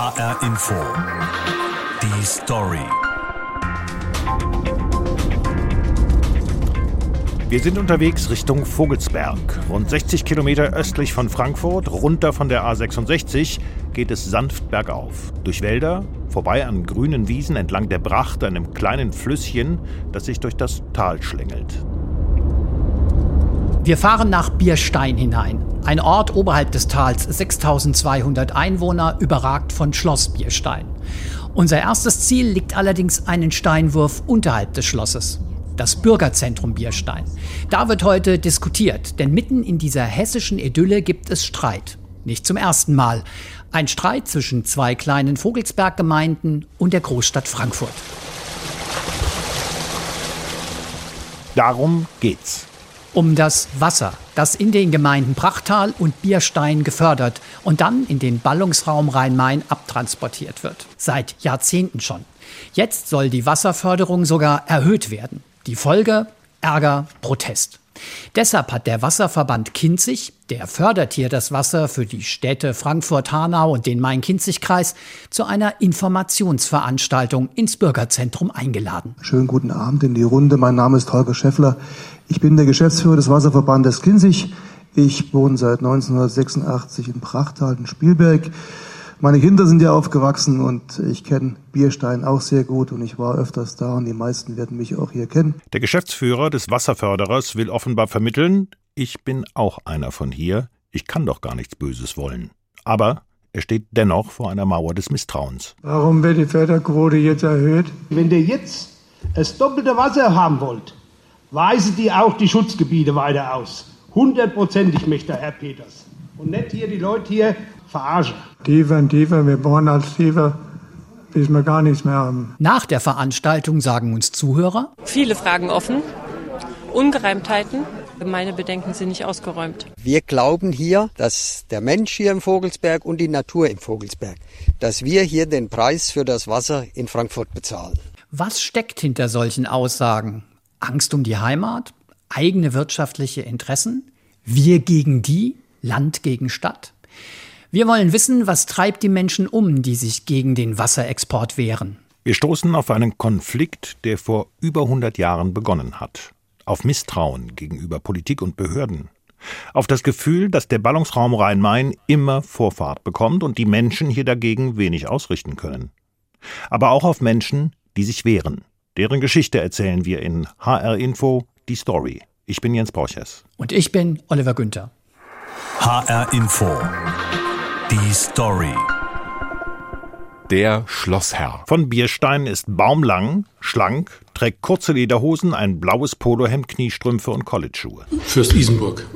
HR Info. Die Story. Wir sind unterwegs Richtung Vogelsberg. Rund 60 Kilometer östlich von Frankfurt, runter von der A66, geht es sanft bergauf. Durch Wälder, vorbei an grünen Wiesen entlang der Bracht, einem kleinen Flüsschen, das sich durch das Tal schlängelt. Wir fahren nach Bierstein hinein. Ein Ort oberhalb des Tals, 6200 Einwohner, überragt von Schloss Bierstein. Unser erstes Ziel liegt allerdings einen Steinwurf unterhalb des Schlosses. Das Bürgerzentrum Bierstein. Da wird heute diskutiert, denn mitten in dieser hessischen Idylle gibt es Streit. Nicht zum ersten Mal. Ein Streit zwischen zwei kleinen Vogelsberggemeinden und der Großstadt Frankfurt. Darum geht's um das Wasser, das in den Gemeinden Prachtal und Bierstein gefördert und dann in den Ballungsraum Rhein-Main abtransportiert wird. Seit Jahrzehnten schon. Jetzt soll die Wasserförderung sogar erhöht werden. Die Folge? Ärger, Protest. Deshalb hat der Wasserverband Kinzig, der fördert hier das Wasser für die Städte Frankfurt, Hanau und den Main-Kinzig-Kreis, zu einer Informationsveranstaltung ins Bürgerzentrum eingeladen. Schönen guten Abend in die Runde. Mein Name ist Holger Scheffler. Ich bin der Geschäftsführer des Wasserverbandes Kinzig. Ich wohne seit 1986 in Prachtal in Spielberg. Meine Kinder sind ja aufgewachsen und ich kenne Bierstein auch sehr gut und ich war öfters da und die meisten werden mich auch hier kennen. Der Geschäftsführer des Wasserförderers will offenbar vermitteln, ich bin auch einer von hier, ich kann doch gar nichts Böses wollen. Aber er steht dennoch vor einer Mauer des Misstrauens. Warum wird die Förderquote jetzt erhöht? Wenn ihr jetzt das doppelte Wasser haben wollt, weisen die auch die Schutzgebiete weiter aus. Hundertprozentig, möchte Herr Peters. Und nicht hier die Leute hier verarschen. Tiefer und tiefer, wir bohren als tiefer, bis wir gar nichts mehr haben. Nach der Veranstaltung sagen uns Zuhörer. Viele Fragen offen, Ungereimtheiten. Meine Bedenken sind nicht ausgeräumt. Wir glauben hier, dass der Mensch hier im Vogelsberg und die Natur im Vogelsberg, dass wir hier den Preis für das Wasser in Frankfurt bezahlen. Was steckt hinter solchen Aussagen? Angst um die Heimat, eigene wirtschaftliche Interessen, wir gegen die, Land gegen Stadt. Wir wollen wissen, was treibt die Menschen um, die sich gegen den Wasserexport wehren. Wir stoßen auf einen Konflikt, der vor über 100 Jahren begonnen hat. Auf Misstrauen gegenüber Politik und Behörden. Auf das Gefühl, dass der Ballungsraum Rhein-Main immer Vorfahrt bekommt und die Menschen hier dagegen wenig ausrichten können. Aber auch auf Menschen, die sich wehren. Deren Geschichte erzählen wir in HR Info, die Story. Ich bin Jens Borches. Und ich bin Oliver Günther. HR Info, die Story. Der Schlossherr. Von Bierstein ist baumlang, schlank, trägt kurze Lederhosen, ein blaues Polohemd, Kniestrümpfe und College-Schuhe. Fürst Isenburg.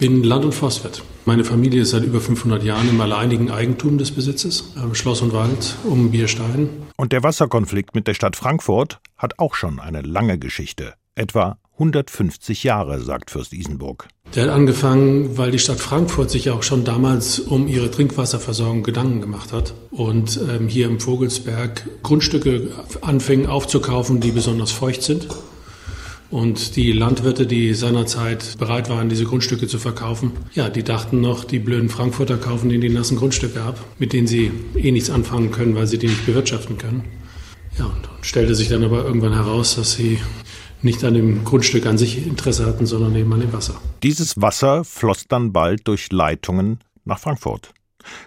Ich bin Land- und Forstwirt. Meine Familie ist seit über 500 Jahren im alleinigen Eigentum des Besitzes, Schloss und Wald um Bierstein. Und der Wasserkonflikt mit der Stadt Frankfurt hat auch schon eine lange Geschichte. Etwa 150 Jahre, sagt Fürst Isenburg. Der hat angefangen, weil die Stadt Frankfurt sich auch schon damals um ihre Trinkwasserversorgung Gedanken gemacht hat und ähm, hier im Vogelsberg Grundstücke anfing aufzukaufen, die besonders feucht sind und die Landwirte, die seinerzeit bereit waren, diese Grundstücke zu verkaufen, ja, die dachten noch, die blöden Frankfurter kaufen denen die nassen Grundstücke ab, mit denen sie eh nichts anfangen können, weil sie die nicht bewirtschaften können. Ja, und stellte sich dann aber irgendwann heraus, dass sie nicht an dem Grundstück an sich Interesse hatten, sondern eben an dem Wasser. Dieses Wasser floss dann bald durch Leitungen nach Frankfurt.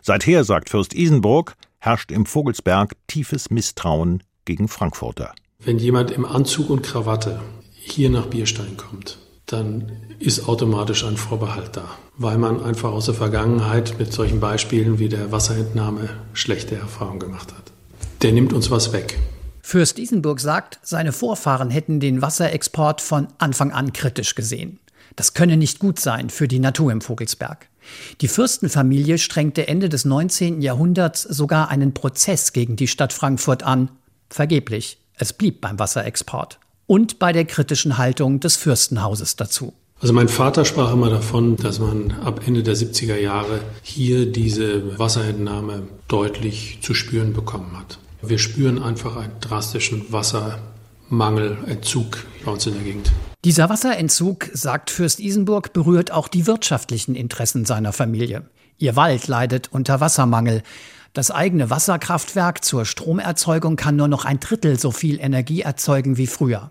Seither, sagt Fürst Isenburg, herrscht im Vogelsberg tiefes Misstrauen gegen Frankfurter. Wenn jemand im Anzug und Krawatte hier nach Bierstein kommt, dann ist automatisch ein Vorbehalt da, weil man einfach aus der Vergangenheit mit solchen Beispielen wie der Wasserentnahme schlechte Erfahrungen gemacht hat. Der nimmt uns was weg. Fürst Isenburg sagt, seine Vorfahren hätten den Wasserexport von Anfang an kritisch gesehen. Das könne nicht gut sein für die Natur im Vogelsberg. Die Fürstenfamilie strengte Ende des 19. Jahrhunderts sogar einen Prozess gegen die Stadt Frankfurt an. Vergeblich. Es blieb beim Wasserexport und bei der kritischen Haltung des Fürstenhauses dazu. Also mein Vater sprach immer davon, dass man ab Ende der 70er Jahre hier diese Wasserentnahme deutlich zu spüren bekommen hat. Wir spüren einfach einen drastischen Wassermangelentzug bei uns in der Gegend. Dieser Wasserentzug, sagt Fürst Isenburg, berührt auch die wirtschaftlichen Interessen seiner Familie. Ihr Wald leidet unter Wassermangel. Das eigene Wasserkraftwerk zur Stromerzeugung kann nur noch ein Drittel so viel Energie erzeugen wie früher.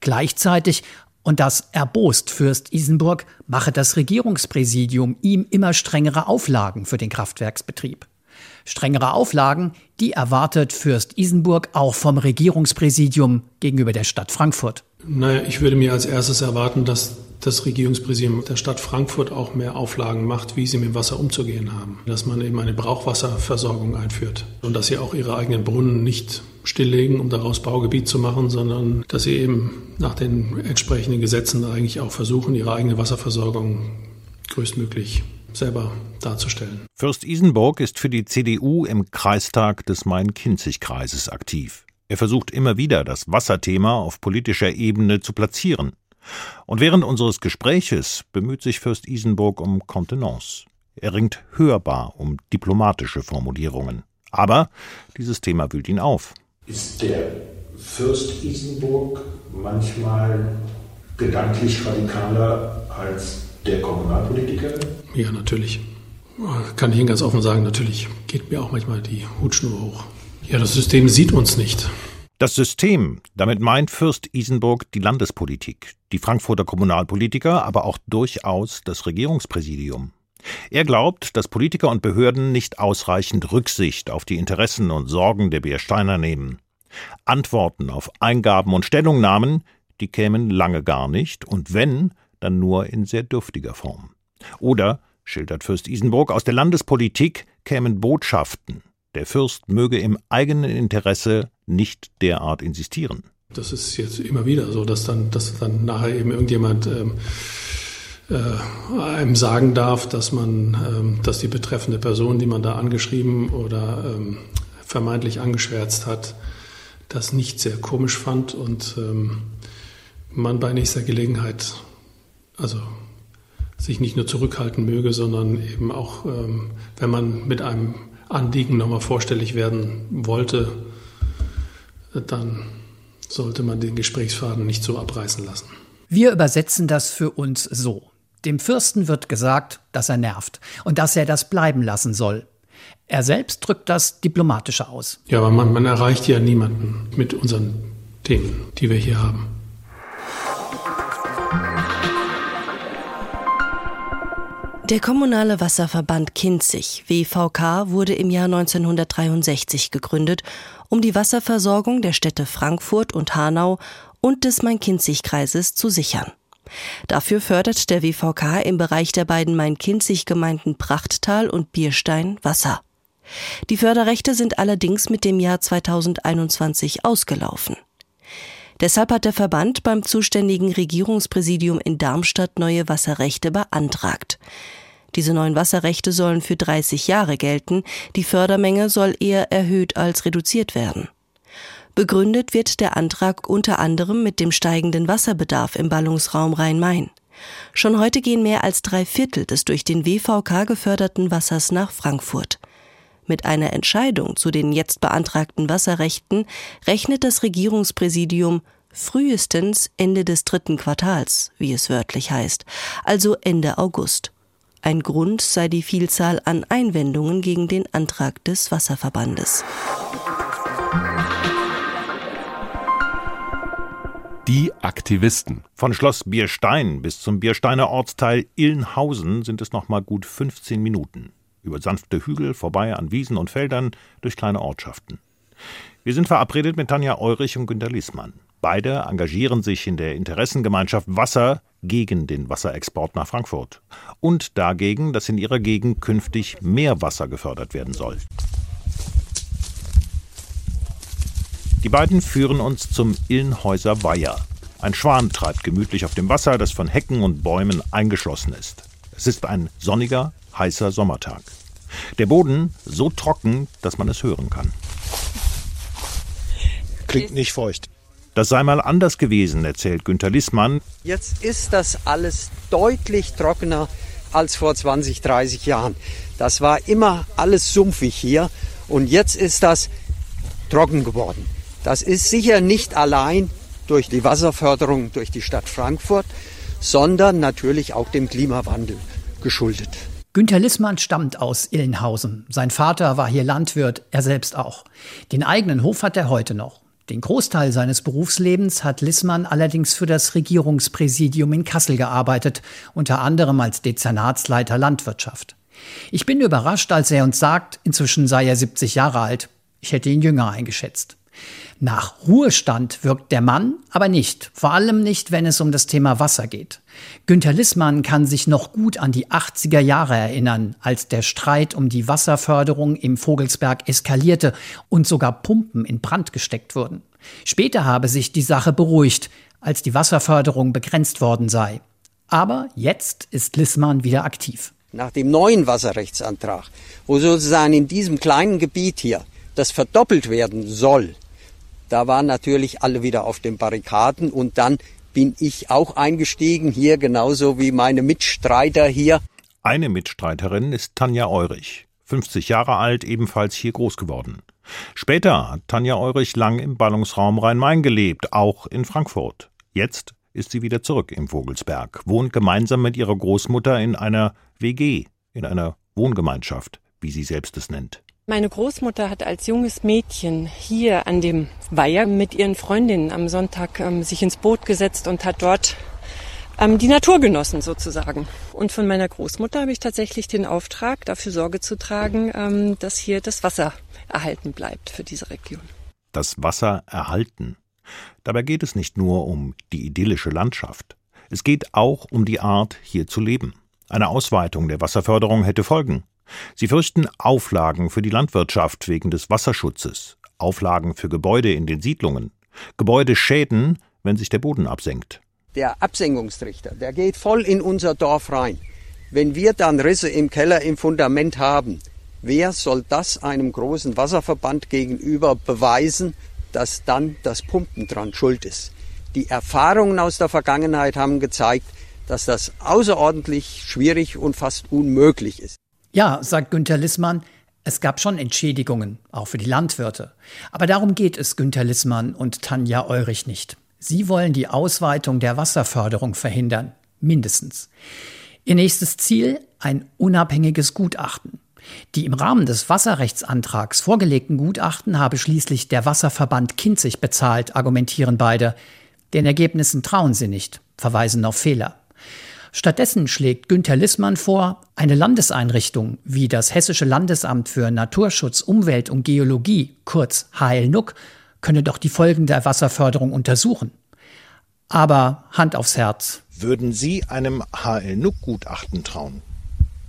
Gleichzeitig, und das erbost Fürst Isenburg, mache das Regierungspräsidium ihm immer strengere Auflagen für den Kraftwerksbetrieb. Strengere Auflagen, die erwartet Fürst Isenburg auch vom Regierungspräsidium gegenüber der Stadt Frankfurt. Naja, ich würde mir als erstes erwarten, dass das Regierungspräsidium der Stadt Frankfurt auch mehr Auflagen macht, wie sie mit Wasser umzugehen haben. Dass man eben eine Brauchwasserversorgung einführt und dass sie auch ihre eigenen Brunnen nicht stilllegen, um daraus Baugebiet zu machen, sondern dass sie eben nach den entsprechenden Gesetzen eigentlich auch versuchen, ihre eigene Wasserversorgung größtmöglich selber darzustellen. Fürst Isenburg ist für die CDU im Kreistag des Main-Kinzig-Kreises aktiv. Er versucht immer wieder, das Wasserthema auf politischer Ebene zu platzieren. Und während unseres Gespräches bemüht sich Fürst Isenburg um Kontenance. Er ringt hörbar um diplomatische Formulierungen. Aber dieses Thema wühlt ihn auf. Ist der Fürst Isenburg manchmal gedanklich radikaler als der Kommunalpolitiker? Ja, natürlich. Kann ich Ihnen ganz offen sagen, natürlich geht mir auch manchmal die Hutschnur hoch. Ja, das System sieht uns nicht. Das System, damit meint Fürst Isenburg die Landespolitik, die Frankfurter Kommunalpolitiker, aber auch durchaus das Regierungspräsidium. Er glaubt, dass Politiker und Behörden nicht ausreichend Rücksicht auf die Interessen und Sorgen der Biersteiner nehmen. Antworten auf Eingaben und Stellungnahmen, die kämen lange gar nicht, und wenn, dann nur in sehr dürftiger Form. Oder, schildert Fürst Isenburg, aus der Landespolitik kämen Botschaften. Der Fürst möge im eigenen Interesse nicht derart insistieren. Das ist jetzt immer wieder so, dass dann, dass dann nachher eben irgendjemand ähm, äh, einem sagen darf, dass man, ähm, dass die betreffende Person, die man da angeschrieben oder ähm, vermeintlich angeschwärzt hat, das nicht sehr komisch fand und ähm, man bei nächster Gelegenheit also sich nicht nur zurückhalten möge, sondern eben auch, ähm, wenn man mit einem Anliegen nochmal vorstellig werden wollte, dann sollte man den Gesprächsfaden nicht so abreißen lassen. Wir übersetzen das für uns so. Dem Fürsten wird gesagt, dass er nervt und dass er das bleiben lassen soll. Er selbst drückt das diplomatischer aus. Ja, aber man, man erreicht ja niemanden mit unseren Themen, die wir hier haben. Der kommunale Wasserverband Kinzig, WVK, wurde im Jahr 1963 gegründet, um die Wasserversorgung der Städte Frankfurt und Hanau und des Main-Kinzig-Kreises zu sichern. Dafür fördert der WVK im Bereich der beiden Main-Kinzig-Gemeinden Prachttal und Bierstein Wasser. Die Förderrechte sind allerdings mit dem Jahr 2021 ausgelaufen. Deshalb hat der Verband beim zuständigen Regierungspräsidium in Darmstadt neue Wasserrechte beantragt. Diese neuen Wasserrechte sollen für 30 Jahre gelten, die Fördermenge soll eher erhöht als reduziert werden. Begründet wird der Antrag unter anderem mit dem steigenden Wasserbedarf im Ballungsraum Rhein-Main. Schon heute gehen mehr als drei Viertel des durch den WVK geförderten Wassers nach Frankfurt. Mit einer Entscheidung zu den jetzt beantragten Wasserrechten rechnet das Regierungspräsidium frühestens Ende des dritten Quartals, wie es wörtlich heißt, also Ende August. Ein Grund sei die Vielzahl an Einwendungen gegen den Antrag des Wasserverbandes. Die Aktivisten. Von Schloss Bierstein bis zum Biersteiner Ortsteil Illenhausen sind es noch mal gut 15 Minuten über sanfte Hügel, vorbei an Wiesen und Feldern, durch kleine Ortschaften. Wir sind verabredet mit Tanja Eurich und Günter Liesmann. Beide engagieren sich in der Interessengemeinschaft Wasser gegen den Wasserexport nach Frankfurt und dagegen, dass in ihrer Gegend künftig mehr Wasser gefördert werden soll. Die beiden führen uns zum Illenhäuser Weiher. Ein Schwan treibt gemütlich auf dem Wasser, das von Hecken und Bäumen eingeschlossen ist. Es ist ein sonniger, heißer Sommertag. Der Boden so trocken, dass man es hören kann. Klingt nicht feucht. Das sei mal anders gewesen, erzählt Günter Lissmann. Jetzt ist das alles deutlich trockener als vor 20, 30 Jahren. Das war immer alles sumpfig hier und jetzt ist das trocken geworden. Das ist sicher nicht allein durch die Wasserförderung durch die Stadt Frankfurt, sondern natürlich auch dem Klimawandel geschuldet. Günter Lissmann stammt aus Illenhausen. Sein Vater war hier Landwirt, er selbst auch. Den eigenen Hof hat er heute noch. Den Großteil seines Berufslebens hat Lissmann allerdings für das Regierungspräsidium in Kassel gearbeitet, unter anderem als Dezernatsleiter Landwirtschaft. Ich bin überrascht, als er uns sagt, inzwischen sei er 70 Jahre alt. Ich hätte ihn jünger eingeschätzt. Nach Ruhestand wirkt der Mann aber nicht, vor allem nicht, wenn es um das Thema Wasser geht. Günter Lissmann kann sich noch gut an die 80er Jahre erinnern, als der Streit um die Wasserförderung im Vogelsberg eskalierte und sogar Pumpen in Brand gesteckt wurden. Später habe sich die Sache beruhigt, als die Wasserförderung begrenzt worden sei. Aber jetzt ist Lissmann wieder aktiv. Nach dem neuen Wasserrechtsantrag, wo sozusagen in diesem kleinen Gebiet hier das verdoppelt werden soll, da waren natürlich alle wieder auf den Barrikaden und dann bin ich auch eingestiegen, hier genauso wie meine Mitstreiter hier. Eine Mitstreiterin ist Tanja Eurich, 50 Jahre alt, ebenfalls hier groß geworden. Später hat Tanja Eurich lang im Ballungsraum Rhein-Main gelebt, auch in Frankfurt. Jetzt ist sie wieder zurück im Vogelsberg, wohnt gemeinsam mit ihrer Großmutter in einer WG, in einer Wohngemeinschaft, wie sie selbst es nennt. Meine Großmutter hat als junges Mädchen hier an dem Weiher mit ihren Freundinnen am Sonntag ähm, sich ins Boot gesetzt und hat dort ähm, die Natur genossen sozusagen. Und von meiner Großmutter habe ich tatsächlich den Auftrag, dafür Sorge zu tragen, ähm, dass hier das Wasser erhalten bleibt für diese Region. Das Wasser erhalten. Dabei geht es nicht nur um die idyllische Landschaft. Es geht auch um die Art, hier zu leben. Eine Ausweitung der Wasserförderung hätte Folgen. Sie fürchten Auflagen für die Landwirtschaft wegen des Wasserschutzes, Auflagen für Gebäude in den Siedlungen, Gebäudeschäden, wenn sich der Boden absenkt. Der Absenkungstrichter, der geht voll in unser Dorf rein. Wenn wir dann Risse im Keller im Fundament haben, wer soll das einem großen Wasserverband gegenüber beweisen, dass dann das Pumpen dran schuld ist? Die Erfahrungen aus der Vergangenheit haben gezeigt, dass das außerordentlich schwierig und fast unmöglich ist. Ja, sagt Günter Lissmann, es gab schon Entschädigungen, auch für die Landwirte. Aber darum geht es Günter Lissmann und Tanja Eurich nicht. Sie wollen die Ausweitung der Wasserförderung verhindern, mindestens. Ihr nächstes Ziel ein unabhängiges Gutachten. Die im Rahmen des Wasserrechtsantrags vorgelegten Gutachten habe schließlich der Wasserverband Kinzig bezahlt, argumentieren beide. Den Ergebnissen trauen sie nicht, verweisen auf Fehler. Stattdessen schlägt Günter Lissmann vor, eine Landeseinrichtung wie das Hessische Landesamt für Naturschutz, Umwelt und Geologie, kurz HLNUC, könne doch die Folgen der Wasserförderung untersuchen. Aber Hand aufs Herz. Würden Sie einem HLNUC-Gutachten trauen?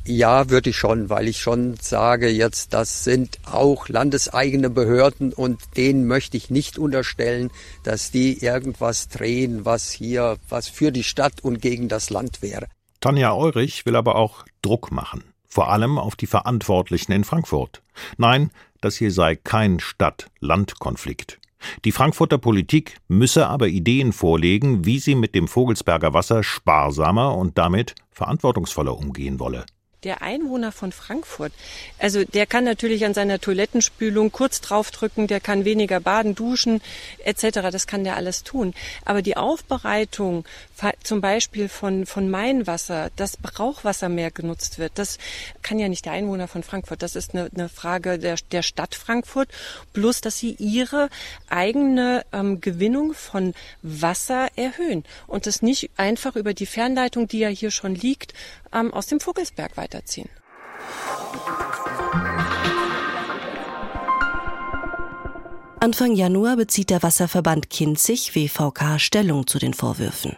Ja, würde ich schon, weil ich schon sage jetzt, das sind auch landeseigene Behörden und denen möchte ich nicht unterstellen, dass die irgendwas drehen, was hier, was für die Stadt und gegen das Land wäre. Tanja Eurich will aber auch Druck machen. Vor allem auf die Verantwortlichen in Frankfurt. Nein, das hier sei kein Stadt-Land-Konflikt. Die Frankfurter Politik müsse aber Ideen vorlegen, wie sie mit dem Vogelsberger Wasser sparsamer und damit verantwortungsvoller umgehen wolle der Einwohner von Frankfurt, also der kann natürlich an seiner Toilettenspülung kurz draufdrücken, der kann weniger baden, duschen etc. Das kann der alles tun. Aber die Aufbereitung zum Beispiel von, von Mainwasser, dass Brauchwasser mehr genutzt wird, das kann ja nicht der Einwohner von Frankfurt. Das ist eine, eine Frage der, der Stadt Frankfurt. Plus, dass sie ihre eigene ähm, Gewinnung von Wasser erhöhen und das nicht einfach über die Fernleitung, die ja hier schon liegt, ähm, aus dem Vogelsberg weiterziehen. Anfang Januar bezieht der Wasserverband Kinzig WVK Stellung zu den Vorwürfen.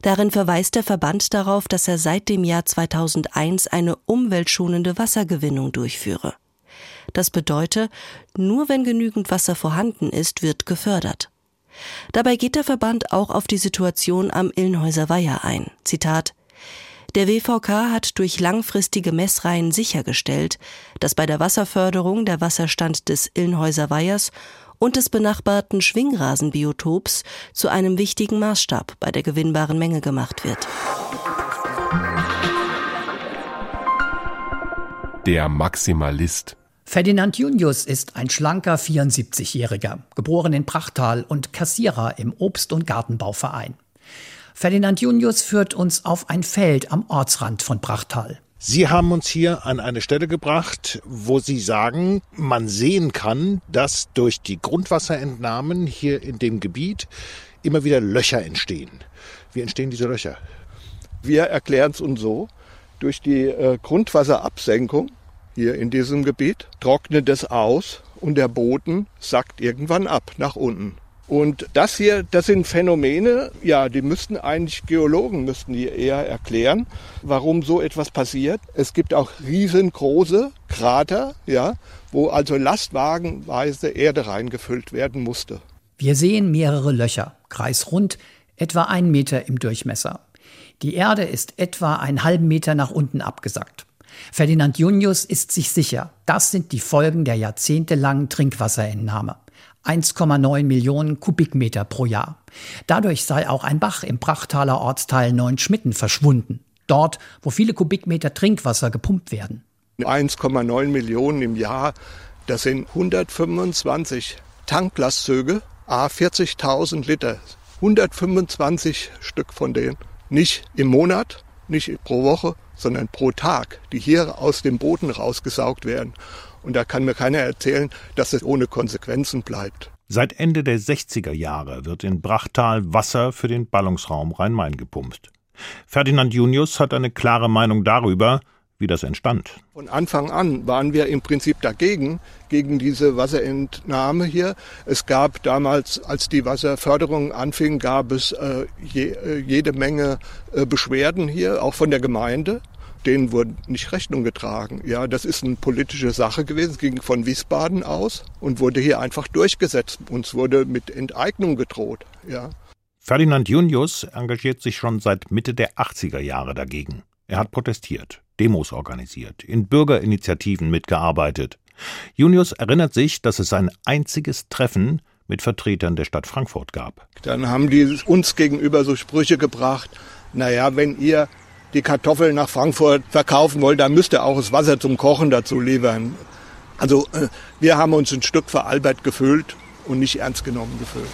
Darin verweist der Verband darauf, dass er seit dem Jahr 2001 eine umweltschonende Wassergewinnung durchführe. Das bedeutet, nur wenn genügend Wasser vorhanden ist, wird gefördert. Dabei geht der Verband auch auf die Situation am Illenhäuser Weiher ein. Zitat der WVK hat durch langfristige Messreihen sichergestellt, dass bei der Wasserförderung der Wasserstand des Illenhäuser Weihers und des benachbarten Schwingrasenbiotops zu einem wichtigen Maßstab bei der gewinnbaren Menge gemacht wird. Der Maximalist. Ferdinand Junius ist ein schlanker 74-Jähriger, geboren in Prachtal und Kassierer im Obst- und Gartenbauverein. Ferdinand Junius führt uns auf ein Feld am Ortsrand von Brachtal. Sie haben uns hier an eine Stelle gebracht, wo Sie sagen, man sehen kann, dass durch die Grundwasserentnahmen hier in dem Gebiet immer wieder Löcher entstehen. Wie entstehen diese Löcher? Wir erklären es uns so, durch die äh, Grundwasserabsenkung hier in diesem Gebiet trocknet es aus und der Boden sackt irgendwann ab nach unten. Und das hier, das sind Phänomene, ja, die müssten eigentlich Geologen müssten die eher erklären, warum so etwas passiert. Es gibt auch riesengroße Krater, ja, wo also lastwagenweise Erde reingefüllt werden musste. Wir sehen mehrere Löcher, kreisrund, etwa einen Meter im Durchmesser. Die Erde ist etwa einen halben Meter nach unten abgesackt. Ferdinand Junius ist sich sicher, das sind die Folgen der jahrzehntelangen Trinkwasserentnahme. 1,9 Millionen Kubikmeter pro Jahr. Dadurch sei auch ein Bach im Prachtaler Ortsteil Neunschmitten verschwunden. Dort, wo viele Kubikmeter Trinkwasser gepumpt werden. 1,9 Millionen im Jahr, das sind 125 Tanklastzüge, a 40.000 Liter. 125 Stück von denen. Nicht im Monat, nicht pro Woche, sondern pro Tag, die hier aus dem Boden rausgesaugt werden. Und da kann mir keiner erzählen, dass es ohne Konsequenzen bleibt. Seit Ende der 60er Jahre wird in Brachtal Wasser für den Ballungsraum Rhein-Main gepumpt. Ferdinand Junius hat eine klare Meinung darüber, wie das entstand. Von Anfang an waren wir im Prinzip dagegen, gegen diese Wasserentnahme hier. Es gab damals, als die Wasserförderung anfing, gab es äh, je, äh, jede Menge äh, Beschwerden hier, auch von der Gemeinde denen wurde nicht Rechnung getragen. Ja, das ist eine politische Sache gewesen, es ging von Wiesbaden aus und wurde hier einfach durchgesetzt. Uns wurde mit Enteignung gedroht. Ja. Ferdinand Junius engagiert sich schon seit Mitte der 80er Jahre dagegen. Er hat protestiert, Demos organisiert, in Bürgerinitiativen mitgearbeitet. Junius erinnert sich, dass es ein einziges Treffen mit Vertretern der Stadt Frankfurt gab. Dann haben die uns gegenüber so Sprüche gebracht, naja, wenn ihr die Kartoffeln nach Frankfurt verkaufen wollt, dann müsst ihr auch das Wasser zum Kochen dazu liefern. Also äh, wir haben uns ein Stück veralbert gefühlt und nicht ernst genommen gefühlt.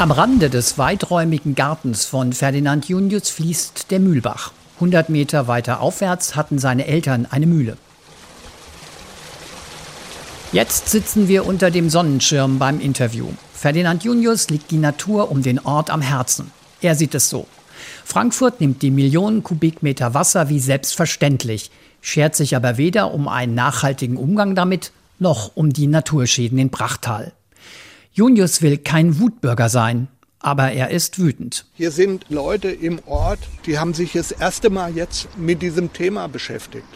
Am Rande des weiträumigen Gartens von Ferdinand Junius fließt der Mühlbach. 100 Meter weiter aufwärts hatten seine Eltern eine Mühle. Jetzt sitzen wir unter dem Sonnenschirm beim Interview. Ferdinand Junius liegt die Natur um den Ort am Herzen. Er sieht es so. Frankfurt nimmt die Millionen Kubikmeter Wasser wie selbstverständlich, schert sich aber weder um einen nachhaltigen Umgang damit, noch um die Naturschäden in Brachtal. Junius will kein Wutbürger sein, aber er ist wütend. Hier sind Leute im Ort, die haben sich das erste Mal jetzt mit diesem Thema beschäftigt.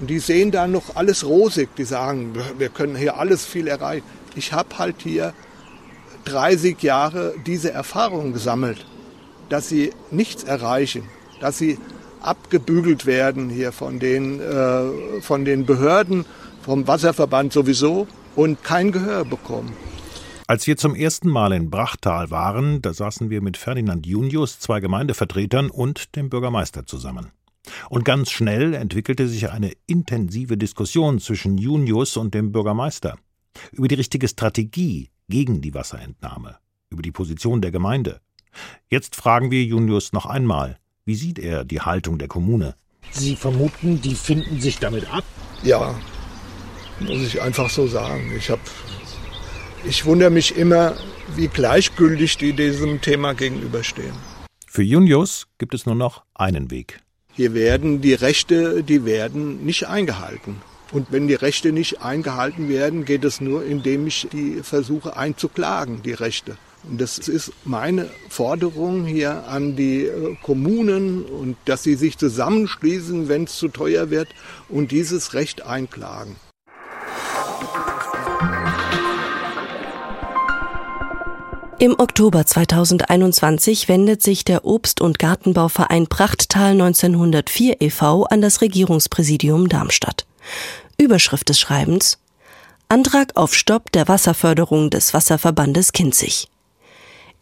Und die sehen da noch alles rosig. Die sagen, wir können hier alles viel erreichen. Ich habe halt hier 30 Jahre diese Erfahrung gesammelt, dass sie nichts erreichen, dass sie abgebügelt werden hier von den, äh, von den Behörden, vom Wasserverband sowieso und kein Gehör bekommen. Als wir zum ersten Mal in Brachtal waren, da saßen wir mit Ferdinand Junius, zwei Gemeindevertretern und dem Bürgermeister zusammen. Und ganz schnell entwickelte sich eine intensive Diskussion zwischen Junius und dem Bürgermeister über die richtige Strategie gegen die Wasserentnahme, über die Position der Gemeinde. Jetzt fragen wir Junius noch einmal, wie sieht er die Haltung der Kommune? Sie vermuten, die finden sich damit ab? Ja, muss ich einfach so sagen. Ich habe ich wundere mich immer, wie gleichgültig die diesem Thema gegenüberstehen. Für Junius gibt es nur noch einen Weg. Hier werden die Rechte, die werden nicht eingehalten. Und wenn die Rechte nicht eingehalten werden, geht es nur, indem ich die versuche einzuklagen, die Rechte. Und das ist meine Forderung hier an die äh, Kommunen und dass sie sich zusammenschließen, wenn es zu teuer wird und dieses Recht einklagen. Im Oktober 2021 wendet sich der Obst- und Gartenbauverein Prachttal 1904 e.V. an das Regierungspräsidium Darmstadt. Überschrift des Schreibens Antrag auf Stopp der Wasserförderung des Wasserverbandes Kinzig.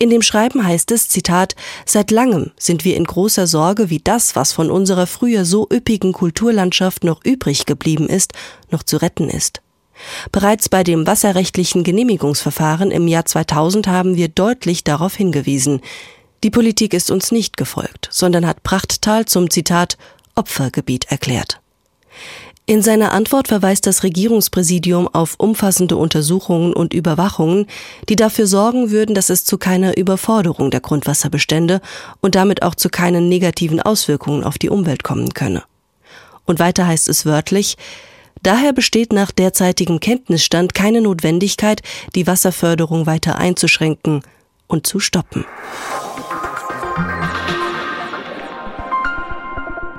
In dem Schreiben heißt es, Zitat, seit langem sind wir in großer Sorge, wie das, was von unserer früher so üppigen Kulturlandschaft noch übrig geblieben ist, noch zu retten ist. Bereits bei dem wasserrechtlichen Genehmigungsverfahren im Jahr 2000 haben wir deutlich darauf hingewiesen. Die Politik ist uns nicht gefolgt, sondern hat Prachttal zum Zitat Opfergebiet erklärt. In seiner Antwort verweist das Regierungspräsidium auf umfassende Untersuchungen und Überwachungen, die dafür sorgen würden, dass es zu keiner Überforderung der Grundwasserbestände und damit auch zu keinen negativen Auswirkungen auf die Umwelt kommen könne. Und weiter heißt es wörtlich, daher besteht nach derzeitigem Kenntnisstand keine Notwendigkeit, die Wasserförderung weiter einzuschränken und zu stoppen.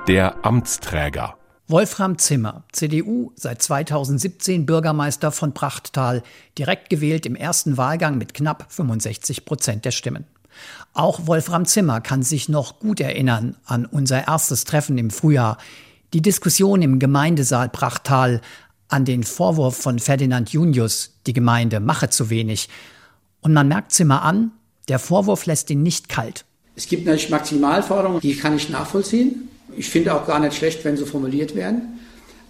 Der Amtsträger Wolfram Zimmer, CDU, seit 2017 Bürgermeister von Prachttal, direkt gewählt im ersten Wahlgang mit knapp 65 Prozent der Stimmen. Auch Wolfram Zimmer kann sich noch gut erinnern an unser erstes Treffen im Frühjahr, die Diskussion im Gemeindesaal Prachttal, an den Vorwurf von Ferdinand Junius, die Gemeinde mache zu wenig. Und man merkt Zimmer an, der Vorwurf lässt ihn nicht kalt. Es gibt natürlich Maximalforderungen, die kann ich nachvollziehen. Ich finde auch gar nicht schlecht, wenn sie formuliert werden.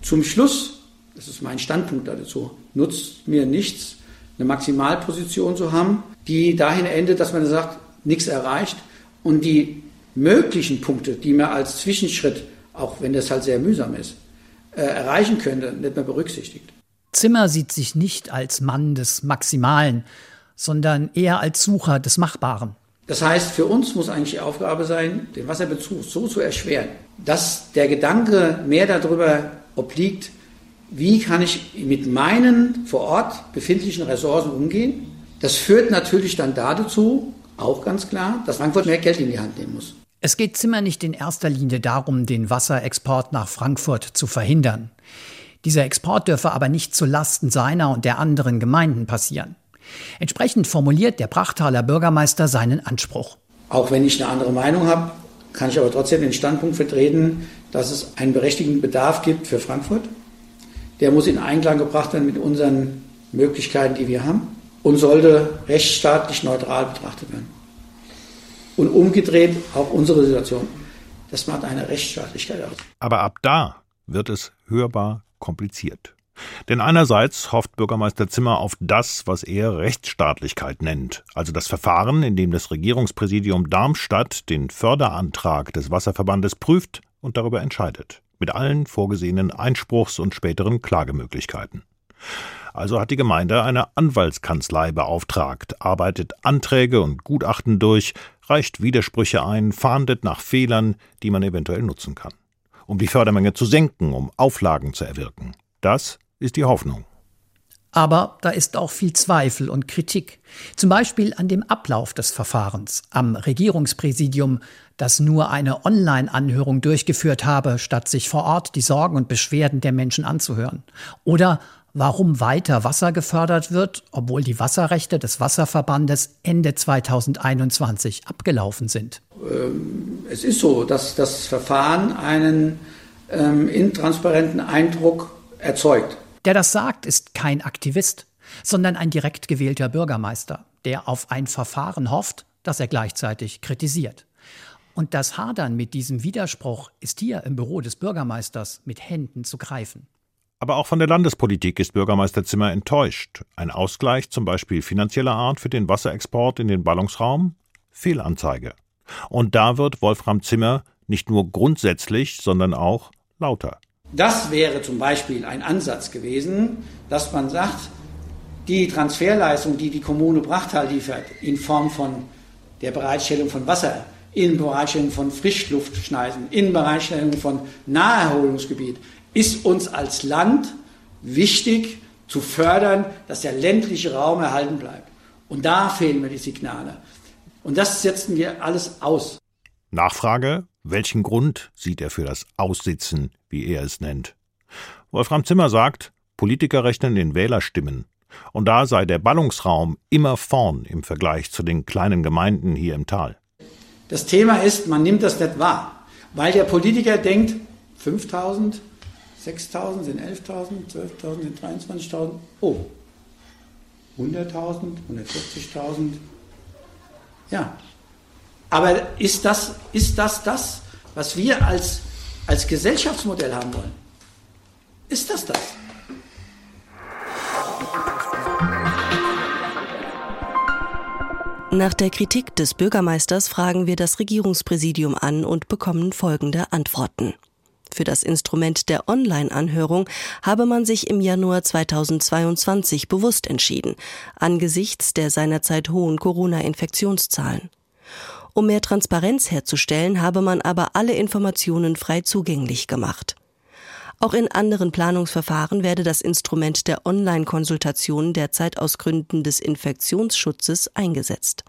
Zum Schluss, das ist mein Standpunkt dazu, nutzt mir nichts, eine Maximalposition zu haben, die dahin endet, dass man sagt, nichts erreicht und die möglichen Punkte, die man als Zwischenschritt, auch wenn das halt sehr mühsam ist, äh, erreichen könnte, nicht mehr berücksichtigt. Zimmer sieht sich nicht als Mann des Maximalen, sondern eher als Sucher des Machbaren. Das heißt, für uns muss eigentlich die Aufgabe sein, den Wasserbezug so zu erschweren, dass der Gedanke mehr darüber obliegt, wie kann ich mit meinen vor Ort befindlichen Ressourcen umgehen. Das führt natürlich dann dazu, auch ganz klar, dass Frankfurt mehr Geld in die Hand nehmen muss. Es geht Zimmer nicht in erster Linie darum, den Wasserexport nach Frankfurt zu verhindern. Dieser Export dürfe aber nicht zu Lasten seiner und der anderen Gemeinden passieren. Entsprechend formuliert der Brachtaler Bürgermeister seinen Anspruch. Auch wenn ich eine andere Meinung habe, kann ich aber trotzdem den Standpunkt vertreten, dass es einen berechtigten Bedarf gibt für Frankfurt. Der muss in Einklang gebracht werden mit unseren Möglichkeiten, die wir haben und sollte rechtsstaatlich neutral betrachtet werden. Und umgedreht auch unsere Situation. Das macht eine Rechtsstaatlichkeit aus. Aber ab da wird es hörbar kompliziert. Denn einerseits hofft Bürgermeister Zimmer auf das, was er Rechtsstaatlichkeit nennt, also das Verfahren, in dem das Regierungspräsidium Darmstadt den Förderantrag des Wasserverbandes prüft und darüber entscheidet, mit allen vorgesehenen Einspruchs- und späteren Klagemöglichkeiten. Also hat die Gemeinde eine Anwaltskanzlei beauftragt, arbeitet Anträge und Gutachten durch, reicht Widersprüche ein, fahndet nach Fehlern, die man eventuell nutzen kann, um die Fördermenge zu senken, um Auflagen zu erwirken. Das ist die Hoffnung. Aber da ist auch viel Zweifel und Kritik. Zum Beispiel an dem Ablauf des Verfahrens, am Regierungspräsidium, das nur eine Online-Anhörung durchgeführt habe, statt sich vor Ort die Sorgen und Beschwerden der Menschen anzuhören. Oder warum weiter Wasser gefördert wird, obwohl die Wasserrechte des Wasserverbandes Ende 2021 abgelaufen sind. Ähm, es ist so, dass das Verfahren einen ähm, intransparenten Eindruck erzeugt. Der das sagt, ist kein Aktivist, sondern ein direkt gewählter Bürgermeister, der auf ein Verfahren hofft, das er gleichzeitig kritisiert. Und das Hadern mit diesem Widerspruch ist hier im Büro des Bürgermeisters mit Händen zu greifen. Aber auch von der Landespolitik ist Bürgermeister Zimmer enttäuscht. Ein Ausgleich zum Beispiel finanzieller Art für den Wasserexport in den Ballungsraum? Fehlanzeige. Und da wird Wolfram Zimmer nicht nur grundsätzlich, sondern auch lauter. Das wäre zum Beispiel ein Ansatz gewesen, dass man sagt, die Transferleistung, die die Kommune Brachtal liefert, in Form von der Bereitstellung von Wasser, in Bereitstellung von Frischluftschneisen, in Bereitstellung von Naherholungsgebiet, ist uns als Land wichtig zu fördern, dass der ländliche Raum erhalten bleibt. Und da fehlen mir die Signale. Und das setzen wir alles aus. Nachfrage, welchen Grund sieht er für das Aussitzen, wie er es nennt? Wolfram Zimmer sagt, Politiker rechnen in Wählerstimmen. Und da sei der Ballungsraum immer vorn im Vergleich zu den kleinen Gemeinden hier im Tal. Das Thema ist, man nimmt das nicht wahr, weil der Politiker denkt, 5000, 6000 sind 11.000, 12.000 sind 23.000. Oh, 100.000, 140.000. Ja, aber ist das, ist das das, was wir als, als Gesellschaftsmodell haben wollen? Ist das das? Nach der Kritik des Bürgermeisters fragen wir das Regierungspräsidium an und bekommen folgende Antworten. Für das Instrument der Online-Anhörung habe man sich im Januar 2022 bewusst entschieden, angesichts der seinerzeit hohen Corona-Infektionszahlen. Um mehr Transparenz herzustellen, habe man aber alle Informationen frei zugänglich gemacht. Auch in anderen Planungsverfahren werde das Instrument der Online-Konsultation derzeit aus Gründen des Infektionsschutzes eingesetzt.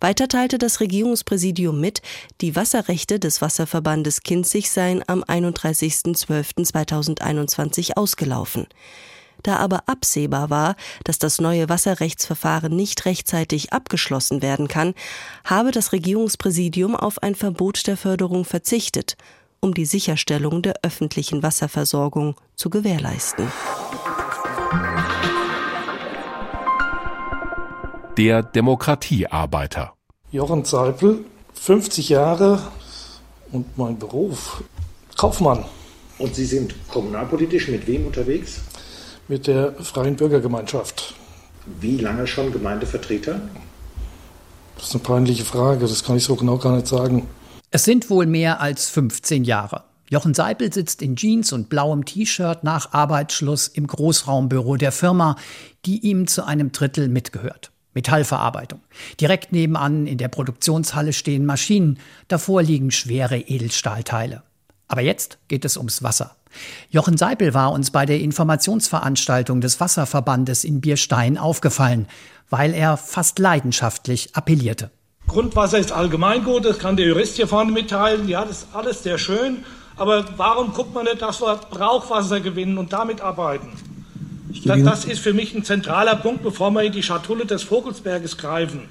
Weiter teilte das Regierungspräsidium mit, die Wasserrechte des Wasserverbandes Kinzig seien am 31.12.2021 ausgelaufen. Da aber absehbar war, dass das neue Wasserrechtsverfahren nicht rechtzeitig abgeschlossen werden kann, habe das Regierungspräsidium auf ein Verbot der Förderung verzichtet um die Sicherstellung der öffentlichen Wasserversorgung zu gewährleisten. Der Demokratiearbeiter. Jochen Seipel, 50 Jahre und mein Beruf Kaufmann. Und Sie sind kommunalpolitisch mit wem unterwegs? Mit der Freien Bürgergemeinschaft. Wie lange schon Gemeindevertreter? Das ist eine peinliche Frage, das kann ich so genau gar nicht sagen. Es sind wohl mehr als 15 Jahre. Jochen Seipel sitzt in Jeans und blauem T-Shirt nach Arbeitsschluss im Großraumbüro der Firma, die ihm zu einem Drittel mitgehört. Metallverarbeitung. Direkt nebenan in der Produktionshalle stehen Maschinen, davor liegen schwere Edelstahlteile. Aber jetzt geht es ums Wasser. Jochen Seipel war uns bei der Informationsveranstaltung des Wasserverbandes in Bierstein aufgefallen, weil er fast leidenschaftlich appellierte. Grundwasser ist Allgemeingut, das kann der Jurist hier vorne mitteilen. Ja, das ist alles sehr schön. Aber warum guckt man nicht, dass wir Brauchwasser gewinnen und damit arbeiten? Das, das ist für mich ein zentraler Punkt, bevor wir in die Schatulle des Vogelsberges greifen,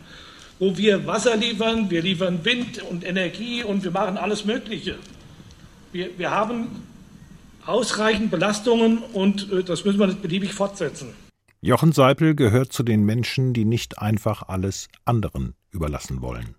wo wir Wasser liefern, wir liefern Wind und Energie und wir machen alles Mögliche. Wir, wir haben ausreichend Belastungen und äh, das müssen wir nicht beliebig fortsetzen. Jochen Seipel gehört zu den Menschen, die nicht einfach alles anderen überlassen wollen.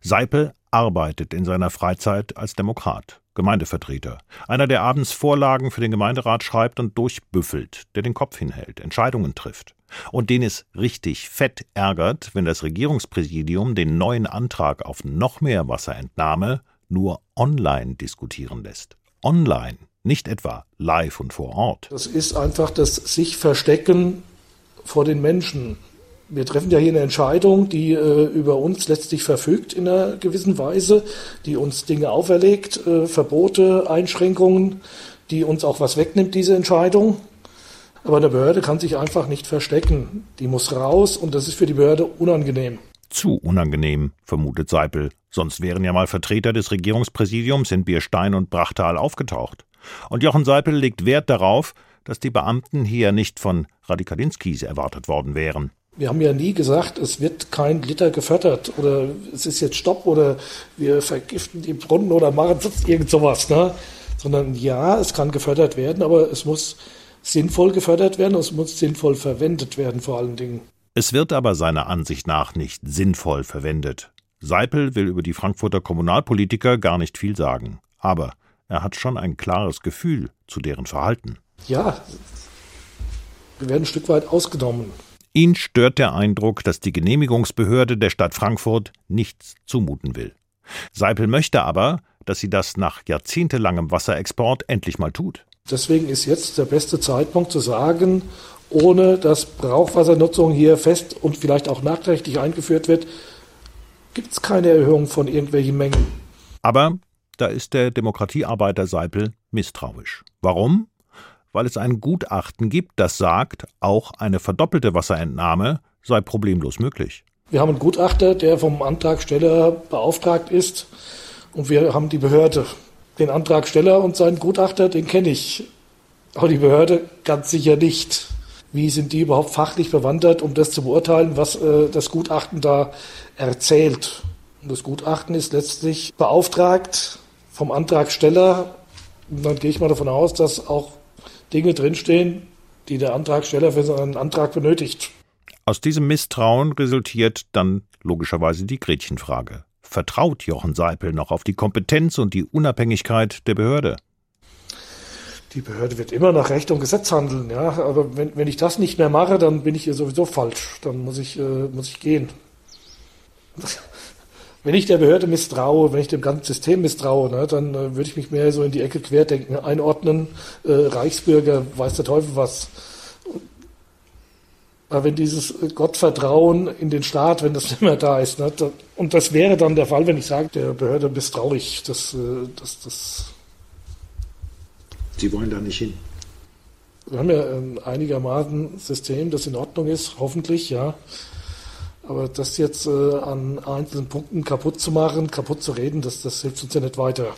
Seipel arbeitet in seiner Freizeit als Demokrat, Gemeindevertreter, einer, der abends Vorlagen für den Gemeinderat schreibt und durchbüffelt, der den Kopf hinhält, Entscheidungen trifft. Und den es richtig fett ärgert, wenn das Regierungspräsidium den neuen Antrag auf noch mehr Wasserentnahme nur online diskutieren lässt. Online, nicht etwa live und vor Ort. Das ist einfach das sich verstecken vor den Menschen wir treffen ja hier eine Entscheidung, die äh, über uns letztlich verfügt in einer gewissen Weise, die uns Dinge auferlegt, äh, Verbote, Einschränkungen, die uns auch was wegnimmt, diese Entscheidung. Aber eine Behörde kann sich einfach nicht verstecken. Die muss raus und das ist für die Behörde unangenehm. Zu unangenehm, vermutet Seipel. Sonst wären ja mal Vertreter des Regierungspräsidiums in Bierstein und Brachtal aufgetaucht. Und Jochen Seipel legt Wert darauf, dass die Beamten hier nicht von Radikalinskis erwartet worden wären. Wir haben ja nie gesagt, es wird kein Liter gefördert oder es ist jetzt Stopp oder wir vergiften die Brunnen oder machen sonst irgend sowas. Ne? Sondern ja, es kann gefördert werden, aber es muss sinnvoll gefördert werden und es muss sinnvoll verwendet werden vor allen Dingen. Es wird aber seiner Ansicht nach nicht sinnvoll verwendet. Seipel will über die Frankfurter Kommunalpolitiker gar nicht viel sagen. Aber er hat schon ein klares Gefühl zu deren Verhalten. Ja, wir werden ein Stück weit ausgenommen. Ihn stört der Eindruck, dass die Genehmigungsbehörde der Stadt Frankfurt nichts zumuten will. Seipel möchte aber, dass sie das nach jahrzehntelangem Wasserexport endlich mal tut. Deswegen ist jetzt der beste Zeitpunkt zu sagen, ohne dass Brauchwassernutzung hier fest und vielleicht auch nachträglich eingeführt wird, gibt es keine Erhöhung von irgendwelchen Mengen. Aber da ist der Demokratiearbeiter Seipel misstrauisch. Warum? Weil es ein Gutachten gibt, das sagt, auch eine verdoppelte Wasserentnahme sei problemlos möglich. Wir haben einen Gutachter, der vom Antragsteller beauftragt ist und wir haben die Behörde. Den Antragsteller und seinen Gutachter, den kenne ich, aber die Behörde ganz sicher nicht. Wie sind die überhaupt fachlich bewandert, um das zu beurteilen, was äh, das Gutachten da erzählt? Und das Gutachten ist letztlich beauftragt vom Antragsteller. Und dann gehe ich mal davon aus, dass auch Dinge drinstehen, die der Antragsteller für seinen Antrag benötigt. Aus diesem Misstrauen resultiert dann logischerweise die Gretchenfrage. Vertraut Jochen Seipel noch auf die Kompetenz und die Unabhängigkeit der Behörde? Die Behörde wird immer nach Recht und Gesetz handeln, ja. Aber wenn, wenn ich das nicht mehr mache, dann bin ich hier sowieso falsch. Dann muss ich, äh, muss ich gehen. Wenn ich der Behörde misstraue, wenn ich dem ganzen System misstraue, ne, dann äh, würde ich mich mehr so in die Ecke querdenken, einordnen, äh, Reichsbürger, weiß der Teufel was. Aber wenn dieses Gottvertrauen in den Staat, wenn das nicht mehr da ist, ne, da, und das wäre dann der Fall, wenn ich sage, der Behörde misstrauisch, das, äh, das, das. Sie wollen da nicht hin. Wir haben ja ein einigermaßen System, das in Ordnung ist, hoffentlich, ja. Aber das jetzt äh, an einzelnen Punkten kaputt zu machen, kaputt zu reden, das, das hilft uns ja nicht weiter.